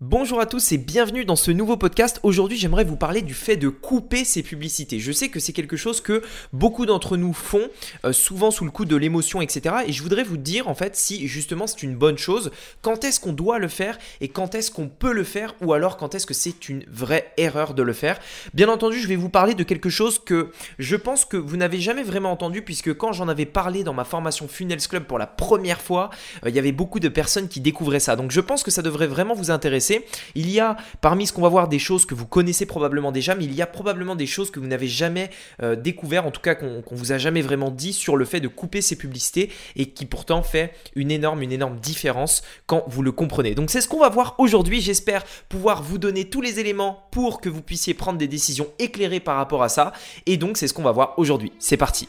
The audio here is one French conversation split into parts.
Bonjour à tous et bienvenue dans ce nouveau podcast. Aujourd'hui, j'aimerais vous parler du fait de couper ses publicités. Je sais que c'est quelque chose que beaucoup d'entre nous font, euh, souvent sous le coup de l'émotion, etc. Et je voudrais vous dire en fait si justement c'est une bonne chose, quand est-ce qu'on doit le faire et quand est-ce qu'on peut le faire ou alors quand est-ce que c'est une vraie erreur de le faire. Bien entendu, je vais vous parler de quelque chose que je pense que vous n'avez jamais vraiment entendu puisque quand j'en avais parlé dans ma formation Funnels Club pour la première fois, euh, il y avait beaucoup de personnes qui découvraient ça. Donc je pense que ça devrait vraiment vous intéresser il y a parmi ce qu'on va voir des choses que vous connaissez probablement déjà, mais il y a probablement des choses que vous n'avez jamais euh, découvert, en tout cas qu'on vous a jamais vraiment dit sur le fait de couper ces publicités et qui pourtant fait une énorme, une énorme différence quand vous le comprenez. Donc c'est ce qu'on va voir aujourd'hui. J'espère pouvoir vous donner tous les éléments pour que vous puissiez prendre des décisions éclairées par rapport à ça. Et donc c'est ce qu'on va voir aujourd'hui. C'est parti.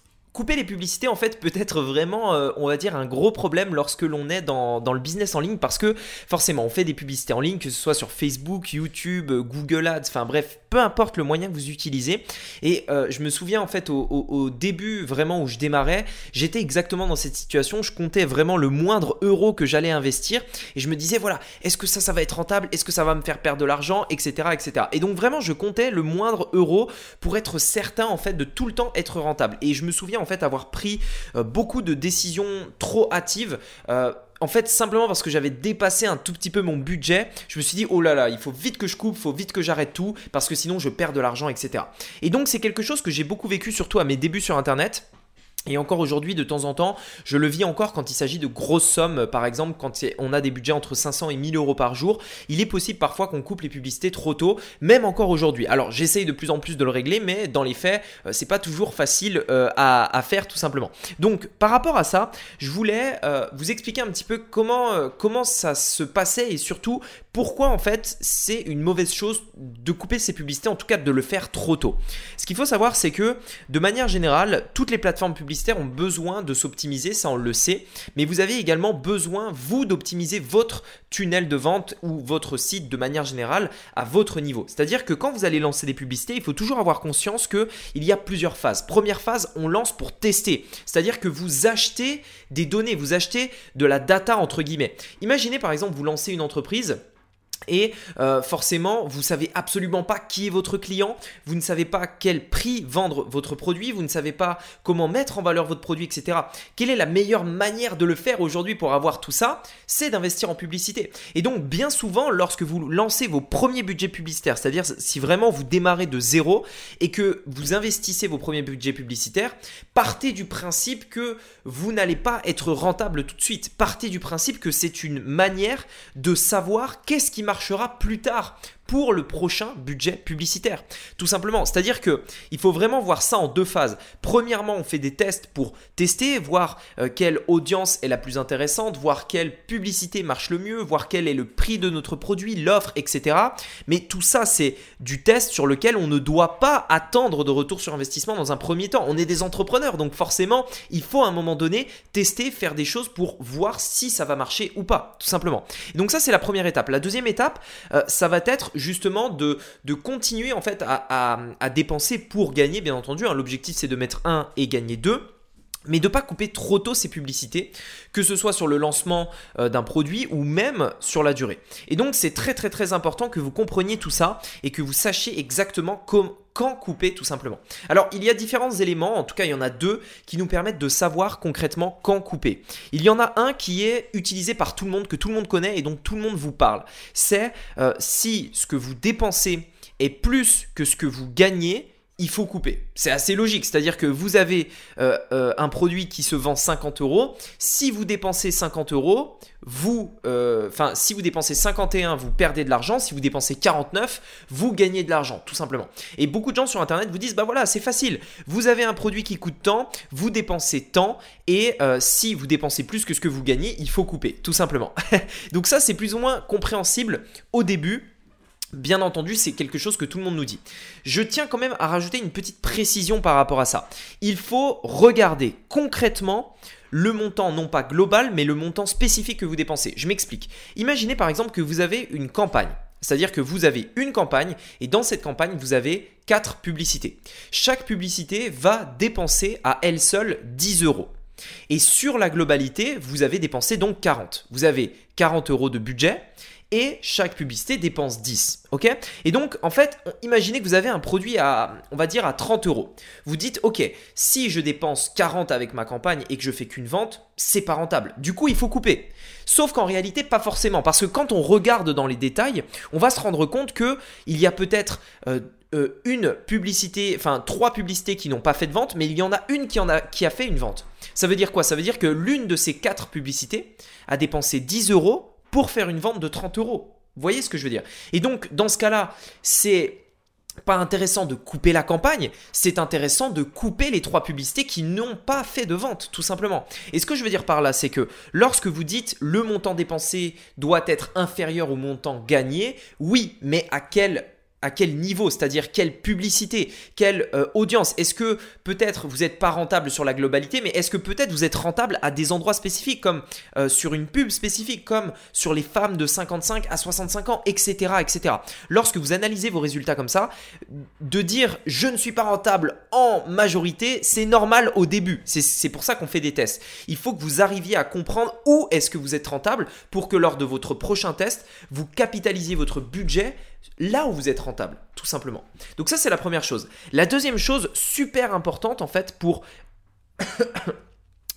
Couper les publicités, en fait, peut être vraiment, euh, on va dire, un gros problème lorsque l'on est dans, dans, le business en ligne parce que forcément, on fait des publicités en ligne, que ce soit sur Facebook, YouTube, Google Ads, enfin bref, peu importe le moyen que vous utilisez. Et euh, je me souviens, en fait, au, début, vraiment, où je démarrais, j'étais exactement dans cette situation. Je comptais vraiment le moindre euro que j'allais investir et je me disais, voilà, est-ce que ça, ça va être rentable? Est-ce que ça va me faire perdre de l'argent? Etc. etc. Et donc, vraiment, je comptais le moindre euro pour être certain, en fait, de tout le temps être rentable. Et je me souviens, en fait avoir pris euh, beaucoup de décisions trop hâtives. Euh, en fait, simplement parce que j'avais dépassé un tout petit peu mon budget, je me suis dit, oh là là, il faut vite que je coupe, il faut vite que j'arrête tout, parce que sinon je perds de l'argent, etc. Et donc c'est quelque chose que j'ai beaucoup vécu, surtout à mes débuts sur Internet. Et encore aujourd'hui, de temps en temps, je le vis encore quand il s'agit de grosses sommes. Par exemple, quand on a des budgets entre 500 et 1000 euros par jour, il est possible parfois qu'on coupe les publicités trop tôt, même encore aujourd'hui. Alors, j'essaye de plus en plus de le régler, mais dans les faits, euh, c'est pas toujours facile euh, à, faire tout simplement. Donc, par rapport à ça, je voulais euh, vous expliquer un petit peu comment, comment ça se passait et surtout pourquoi en fait c'est une mauvaise chose de couper ces publicités, en tout cas de le faire trop tôt. Ce qu'il faut savoir, c'est que de manière générale, toutes les plateformes publicitaires ont besoin de s'optimiser, ça on le sait, mais vous avez également besoin, vous, d'optimiser votre tunnel de vente ou votre site de manière générale à votre niveau. C'est-à-dire que quand vous allez lancer des publicités, il faut toujours avoir conscience qu'il y a plusieurs phases. Première phase, on lance pour tester. C'est-à-dire que vous achetez des données, vous achetez de la data entre guillemets. Imaginez par exemple, vous lancez une entreprise et euh, forcément, vous savez absolument pas qui est votre client, vous ne savez pas quel prix vendre votre produit, vous ne savez pas comment mettre en valeur votre produit, etc. Quelle est la meilleure manière de le faire aujourd'hui pour avoir tout ça? C'est d'investir en publicité. Et donc, bien souvent, lorsque vous lancez vos premiers budgets publicitaires, c'est-à-dire si vraiment vous démarrez de zéro et que vous investissez vos premiers budgets publicitaires, partez du principe que vous n'allez pas être rentable tout de suite. Partez du principe que c'est une manière de savoir qu'est-ce qui marche marchera plus tard pour le prochain budget publicitaire. Tout simplement. C'est-à-dire que il faut vraiment voir ça en deux phases. Premièrement, on fait des tests pour tester, voir euh, quelle audience est la plus intéressante, voir quelle publicité marche le mieux, voir quel est le prix de notre produit, l'offre, etc. Mais tout ça, c'est du test sur lequel on ne doit pas attendre de retour sur investissement dans un premier temps. On est des entrepreneurs, donc forcément, il faut à un moment donné tester, faire des choses pour voir si ça va marcher ou pas, tout simplement. Donc ça, c'est la première étape. La deuxième étape, euh, ça va être justement de, continuer en fait à, à, dépenser pour gagner, bien entendu. Hein. L'objectif c'est de mettre 1 et gagner 2 mais de ne pas couper trop tôt ces publicités, que ce soit sur le lancement euh, d'un produit ou même sur la durée. Et donc c'est très très très important que vous compreniez tout ça et que vous sachiez exactement quand couper tout simplement. Alors il y a différents éléments, en tout cas il y en a deux qui nous permettent de savoir concrètement quand couper. Il y en a un qui est utilisé par tout le monde, que tout le monde connaît et dont tout le monde vous parle. C'est euh, si ce que vous dépensez est plus que ce que vous gagnez, il faut couper. C'est assez logique, c'est-à-dire que vous avez euh, euh, un produit qui se vend 50 euros. Si vous dépensez 50 euros, vous, euh, enfin, si vous dépensez 51, vous perdez de l'argent. Si vous dépensez 49, vous gagnez de l'argent, tout simplement. Et beaucoup de gens sur Internet vous disent, bah voilà, c'est facile. Vous avez un produit qui coûte tant, vous dépensez tant, et si vous dépensez plus que ce que vous gagnez, il faut couper, tout simplement. Donc ça, c'est plus ou moins compréhensible au début Bien entendu, c'est quelque chose que tout le monde nous dit. Je tiens quand même à rajouter une petite précision par rapport à ça. Il faut regarder concrètement le montant, non pas global, mais le montant spécifique que vous dépensez. Je m'explique. Imaginez par exemple que vous avez une campagne. C'est-à-dire que vous avez une campagne et dans cette campagne, vous avez quatre publicités. Chaque publicité va dépenser à elle seule 10 euros. Et sur la globalité, vous avez dépensé donc 40. Vous avez 40 euros de budget et chaque publicité dépense 10. Ok? Et donc, en fait, imaginez que vous avez un produit à, on va dire, à 30 euros. Vous dites, ok, si je dépense 40 avec ma campagne et que je fais qu'une vente, c'est pas rentable. Du coup, il faut couper. Sauf qu'en réalité, pas forcément. Parce que quand on regarde dans les détails, on va se rendre compte que il y a peut-être. Euh, euh, une publicité, enfin trois publicités qui n'ont pas fait de vente, mais il y en a une qui, en a, qui a fait une vente. Ça veut dire quoi? Ça veut dire que l'une de ces quatre publicités a dépensé 10 euros pour faire une vente de 30 euros. Vous voyez ce que je veux dire? Et donc, dans ce cas-là, c'est pas intéressant de couper la campagne, c'est intéressant de couper les trois publicités qui n'ont pas fait de vente, tout simplement. Et ce que je veux dire par là, c'est que lorsque vous dites le montant dépensé doit être inférieur au montant gagné, oui, mais à quel à quel niveau, c'est-à-dire quelle publicité, quelle euh, audience. Est-ce que peut-être vous n'êtes pas rentable sur la globalité, mais est-ce que peut-être vous êtes rentable à des endroits spécifiques, comme euh, sur une pub spécifique, comme sur les femmes de 55 à 65 ans, etc., etc. Lorsque vous analysez vos résultats comme ça, de dire je ne suis pas rentable en majorité, c'est normal au début. C'est pour ça qu'on fait des tests. Il faut que vous arriviez à comprendre où est-ce que vous êtes rentable pour que lors de votre prochain test, vous capitalisiez votre budget là où vous êtes rentable, tout simplement. Donc ça, c'est la première chose. La deuxième chose, super importante en fait, pour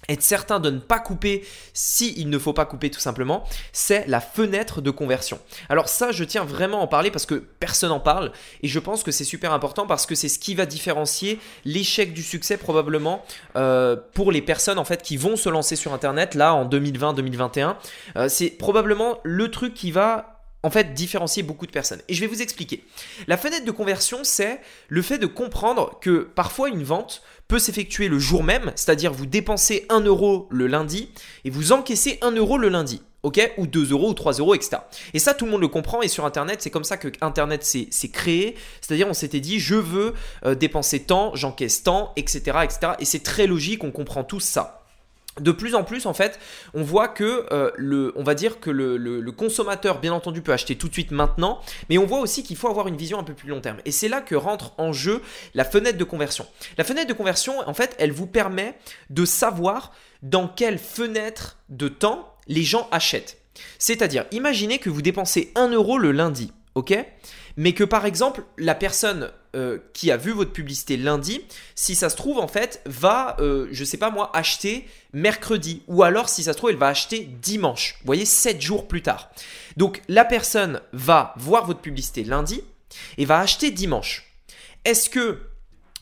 être certain de ne pas couper si il ne faut pas couper tout simplement, c'est la fenêtre de conversion. Alors ça, je tiens vraiment à en parler parce que personne n'en parle et je pense que c'est super important parce que c'est ce qui va différencier l'échec du succès probablement euh, pour les personnes en fait qui vont se lancer sur Internet là en 2020-2021. Euh, c'est probablement le truc qui va en fait différencier beaucoup de personnes. Et je vais vous expliquer. La fenêtre de conversion, c'est le fait de comprendre que parfois une vente peut s'effectuer le jour même, c'est-à-dire vous dépensez 1 euro le lundi et vous encaissez 1 euro le lundi. Ok Ou 2 euros ou 3 euros, etc. Et ça, tout le monde le comprend. Et sur Internet, c'est comme ça que Internet s'est créé. C'est-à-dire, on s'était dit, je veux euh, dépenser tant, j'encaisse tant, etc. etc. Et c'est très logique, on comprend tous ça de plus en plus, en fait, on voit que euh, le, on va dire que le, consommateur, bien entendu, peut acheter tout de suite maintenant, mais on voit aussi qu'il faut avoir une vision un peu plus long terme. Et c'est là que rentre en jeu la fenêtre de conversion. La fenêtre de conversion, en fait, elle vous permet de savoir dans quelle fenêtre de temps les gens achètent. C'est-à-dire, imaginez que vous dépensez 1 euro le lundi, ok? Mais que par exemple, la personne euh, qui a vu votre publicité lundi, si ça se trouve en fait, va, euh, je sais pas moi, acheter mercredi. Ou alors si ça se trouve, elle va acheter dimanche. Vous voyez, 7 jours plus tard. Donc la personne va voir votre publicité lundi et va acheter dimanche. Est-ce que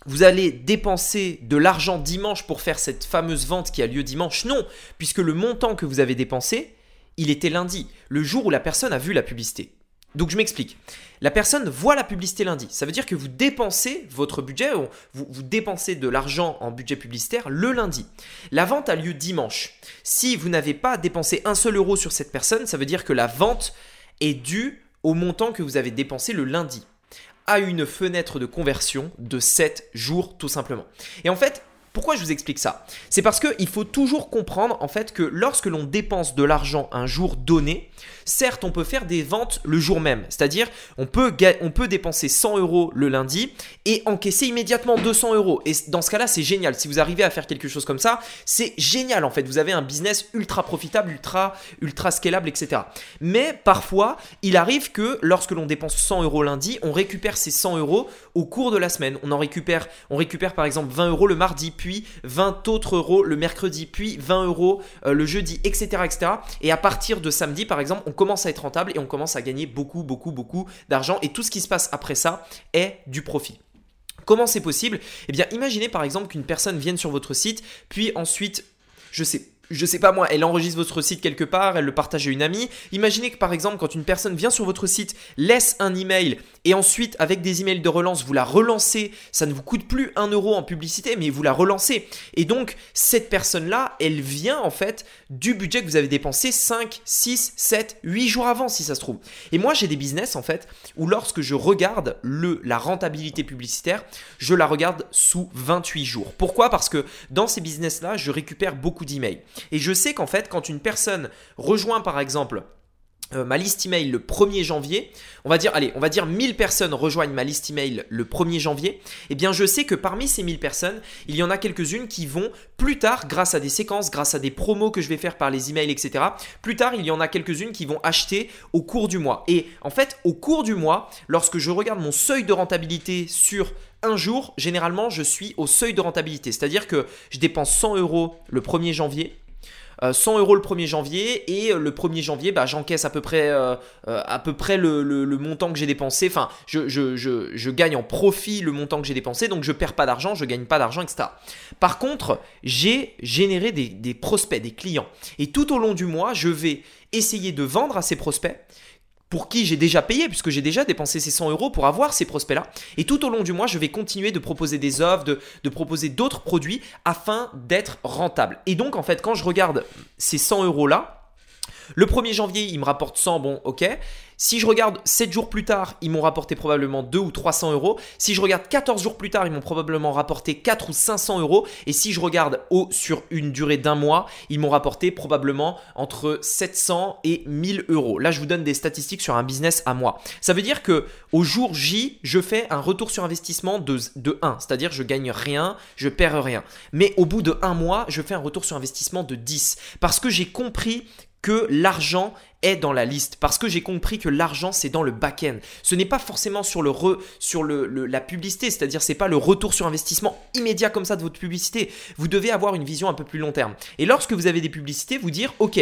vous allez dépenser de l'argent dimanche pour faire cette fameuse vente qui a lieu dimanche? Non, puisque le montant que vous avez dépensé, il était lundi, le jour où la personne a vu la publicité. Donc je m'explique. La personne voit la publicité lundi. Ça veut dire que vous dépensez votre budget, vous, dépensez de l'argent en budget publicitaire le lundi. La vente a lieu dimanche. Si vous n'avez pas dépensé un seul euro sur cette personne, ça veut dire que la vente est due au montant que vous avez dépensé le lundi à une fenêtre de conversion de 7 jours tout simplement. Et en fait, pourquoi je vous explique ça? C'est parce qu'il faut toujours comprendre en fait que lorsque l'on dépense de l'argent un jour donné, certes on peut faire des ventes le jour même, c'est-à-dire on peut, dépenser 100 euros le lundi et encaisser immédiatement 200 euros. Et dans ce cas-là c'est génial, si vous arrivez à faire quelque chose comme ça, c'est génial en fait, vous avez un business ultra profitable, ultra, ultra scalable, etc. Mais parfois il arrive que lorsque l'on dépense 100 euros lundi, on récupère ces 100 euros au cours de la semaine. On en récupère par exemple 20 euros le mardi, puis 20 autres euros le mercredi, puis 20 euros euh, le jeudi, etc., etc. Et à partir de samedi, par exemple, on commence à être rentable et on commence à gagner beaucoup, beaucoup, beaucoup d'argent. Et tout ce qui se passe après ça est du profit. Comment c'est possible? Eh bien, imaginez par exemple qu'une personne vienne sur votre site, puis ensuite, je sais je sais pas moi, elle enregistre votre site quelque part, elle le partage à une amie. Imaginez que par exemple, quand une personne vient sur votre site, laisse un email et ensuite avec des emails de relance, vous la relancez, ça ne vous coûte plus un euro en publicité, mais vous la relancez. Et donc cette personne-là, elle vient en fait du budget que vous avez dépensé 5, 6, 7, 8 jours avant si ça se trouve. Et moi j'ai des business en fait où lorsque je regarde le, la rentabilité publicitaire, je la regarde sous 28 jours. Pourquoi? Parce que dans ces business-là, je récupère beaucoup d'emails. Et je sais qu'en fait, quand une personne rejoint par exemple euh, ma liste email le 1er janvier, on va dire, allez, on va dire 1000 personnes rejoignent ma liste email le 1er janvier, eh bien je sais que parmi ces 1000 personnes, il y en a quelques-unes qui vont plus tard, grâce à des séquences, grâce à des promos que je vais faire par les emails, etc., plus tard, il y en a quelques-unes qui vont acheter au cours du mois. Et en fait, au cours du mois, lorsque je regarde mon seuil de rentabilité sur un jour, généralement, je suis au seuil de rentabilité. C'est-à-dire que je dépense 100 euros le 1er janvier. 100 euh, euros le 1er janvier et euh, le 1er janvier bah, j'encaisse à peu près, euh, à peu près le, montant que j'ai dépensé. Enfin, je, gagne en profit le montant que j'ai dépensé, donc je perds pas d'argent, je gagne pas d'argent, etc. Par contre, j'ai généré des, des prospects, des clients. Et tout au long du mois, je vais essayer de vendre à ces prospects pour qui j'ai déjà payé, puisque j'ai déjà dépensé ces 100 euros pour avoir ces prospects-là. Et tout au long du mois, je vais continuer de proposer des offres, de, proposer d'autres produits afin d'être rentable. Et donc, en fait, quand je regarde ces 100 euros-là, le 1er janvier, il me rapporte 100, bon, ok. Si je regarde 7 jours plus tard, ils m'ont rapporté probablement 2 ou 300 euros. Si je regarde 14 jours plus tard, ils m'ont probablement rapporté 4 ou 500 euros. Et si je regarde au, sur une durée d'un mois, ils m'ont rapporté probablement entre 700 et 1000 euros. Là, je vous donne des statistiques sur un business à moi. Ça veut dire que au jour J, je fais un retour sur investissement de, de 1. C'est-à-dire, je gagne rien, je perds rien. Mais au bout de un mois, je fais un retour sur investissement de 10. Parce que j'ai compris que l'argent est dans la liste parce que j'ai compris que l'argent c'est dans le back-end. Ce n'est pas forcément sur le re, sur la publicité, c'est-à-dire c'est pas le retour sur investissement immédiat comme ça de votre publicité. Vous devez avoir une vision un peu plus long terme. Et lorsque vous avez des publicités, vous dire OK,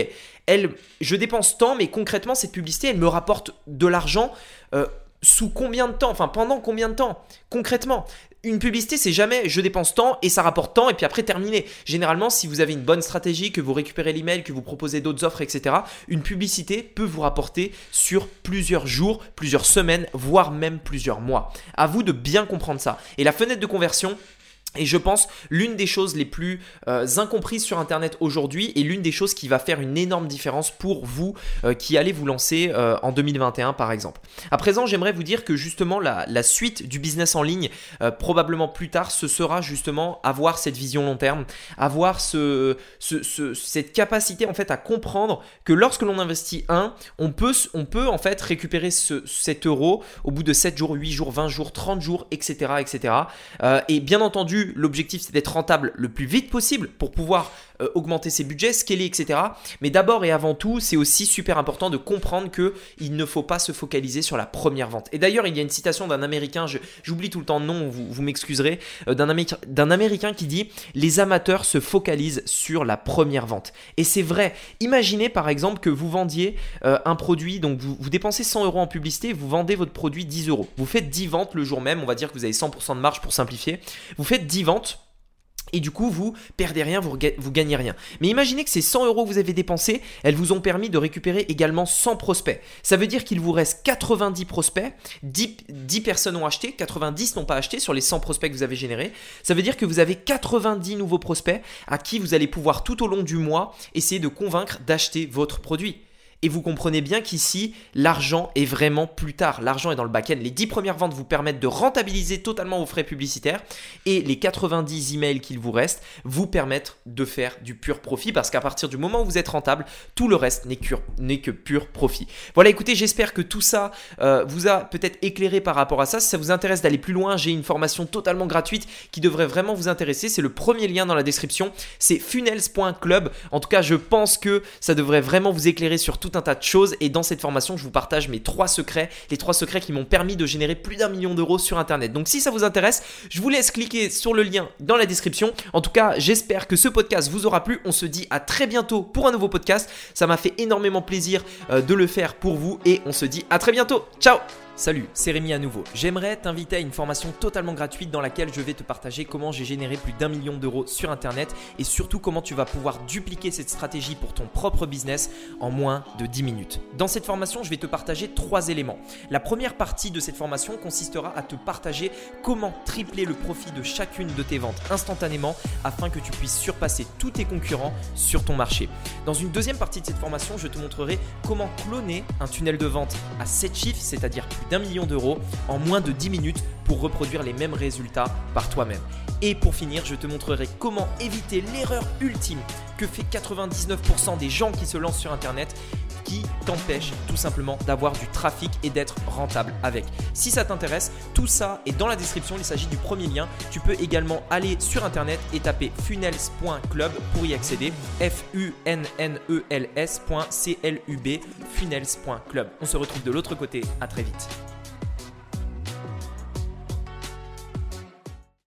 je dépense tant, mais concrètement cette publicité elle me rapporte de l'argent. Euh, sous combien de temps? Enfin, pendant combien de temps? Concrètement, une publicité, c'est jamais je dépense tant et ça rapporte tant et puis après terminé. Généralement, si vous avez une bonne stratégie, que vous récupérez l'email, que vous proposez d'autres offres, etc., une publicité peut vous rapporter sur plusieurs jours, plusieurs semaines, voire même plusieurs mois. À vous de bien comprendre ça. Et la fenêtre de conversion, et je pense l'une des choses les plus euh, incomprises sur Internet aujourd'hui et l'une des choses qui va faire une énorme différence pour vous euh, qui allez vous lancer euh, en 2021 par exemple. À présent, j'aimerais vous dire que justement la, suite du business en ligne, probablement plus tard, ce sera justement avoir cette vision long terme, avoir ce, ce, cette capacité en fait à comprendre que lorsque l'on investit un, on peut, on peut en fait récupérer ce, cet euro au bout de 7 jours, 8 jours, 20 jours, 30 jours, etc. etc. et bien entendu, l'objectif c'est d'être rentable le plus vite possible pour pouvoir euh, augmenter ses budgets, scaler, etc. Mais d'abord et avant tout, c'est aussi super important de comprendre que il ne faut pas se focaliser sur la première vente. Et d'ailleurs, il y a une citation d'un Américain, j'oublie tout le temps le nom, vous, m'excuserez, euh, d'un Américain qui dit les amateurs se focalisent sur la première vente. Et c'est vrai. Imaginez par exemple que vous vendiez euh, un produit, donc vous, vous dépensez 100 euros en publicité, vous vendez votre produit 10 euros. Vous faites 10 ventes le jour même, on va dire que vous avez 100% de marge pour simplifier. Vous faites 10 ventes et du coup, vous perdez rien, vous, gagnez rien. Mais imaginez que ces 100 euros que vous avez dépensés, elles vous ont permis de récupérer également 100 prospects. Ça veut dire qu'il vous reste 90 prospects, 10, 10 personnes ont acheté, 90 n'ont pas acheté sur les 100 prospects que vous avez générés. Ça veut dire que vous avez 90 nouveaux prospects à qui vous allez pouvoir tout au long du mois essayer de convaincre d'acheter votre produit. Et vous comprenez bien qu'ici, l'argent est vraiment plus tard. L'argent est dans le back-end. Les 10 premières ventes vous permettent de rentabiliser totalement vos frais publicitaires et les 90 emails qu'il vous reste vous permettent de faire du pur profit parce qu'à partir du moment où vous êtes rentable, tout le reste n'est que, pur profit. Voilà, écoutez, j'espère que tout ça euh, vous a peut-être éclairé par rapport à ça. Si ça vous intéresse d'aller plus loin, j'ai une formation totalement gratuite qui devrait vraiment vous intéresser. C'est le premier lien dans la description. C'est funnels.club. En tout cas, je pense que ça devrait vraiment vous éclairer sur tout un tas de choses et dans cette formation je vous partage mes trois secrets, les trois secrets qui m'ont permis de générer plus d'un million d'euros sur internet. Donc si ça vous intéresse, je vous laisse cliquer sur le lien dans la description. En tout cas, j'espère que ce podcast vous aura plu. On se dit à très bientôt pour un nouveau podcast. Ça m'a fait énormément plaisir euh, de le faire pour vous et on se dit à très bientôt. Ciao Salut, c'est Rémi à nouveau. J'aimerais t'inviter à une formation totalement gratuite dans laquelle je vais te partager comment j'ai généré plus d'un million d'euros sur Internet et surtout comment tu vas pouvoir dupliquer cette stratégie pour ton propre business en moins de 10 minutes. Dans cette formation, je vais te partager trois éléments. La première partie de cette formation consistera à te partager comment tripler le profit de chacune de tes ventes instantanément afin que tu puisses surpasser tous tes concurrents sur ton marché. Dans une deuxième partie de cette formation, je te montrerai comment cloner un tunnel de vente à 7 chiffres, c'est-à-dire plus d'un million d'euros en moins de 10 minutes pour reproduire les mêmes résultats par toi-même. Et pour finir, je te montrerai comment éviter l'erreur ultime que fait 99% des gens qui se lancent sur Internet qui t'empêche tout simplement d'avoir du trafic et d'être rentable avec. Si ça t'intéresse, tout ça est dans la description, il s'agit du premier lien. Tu peux également aller sur internet et taper funnels.club pour y accéder. F U N N E L S.club. funnels.club. On se retrouve de l'autre côté, à très vite.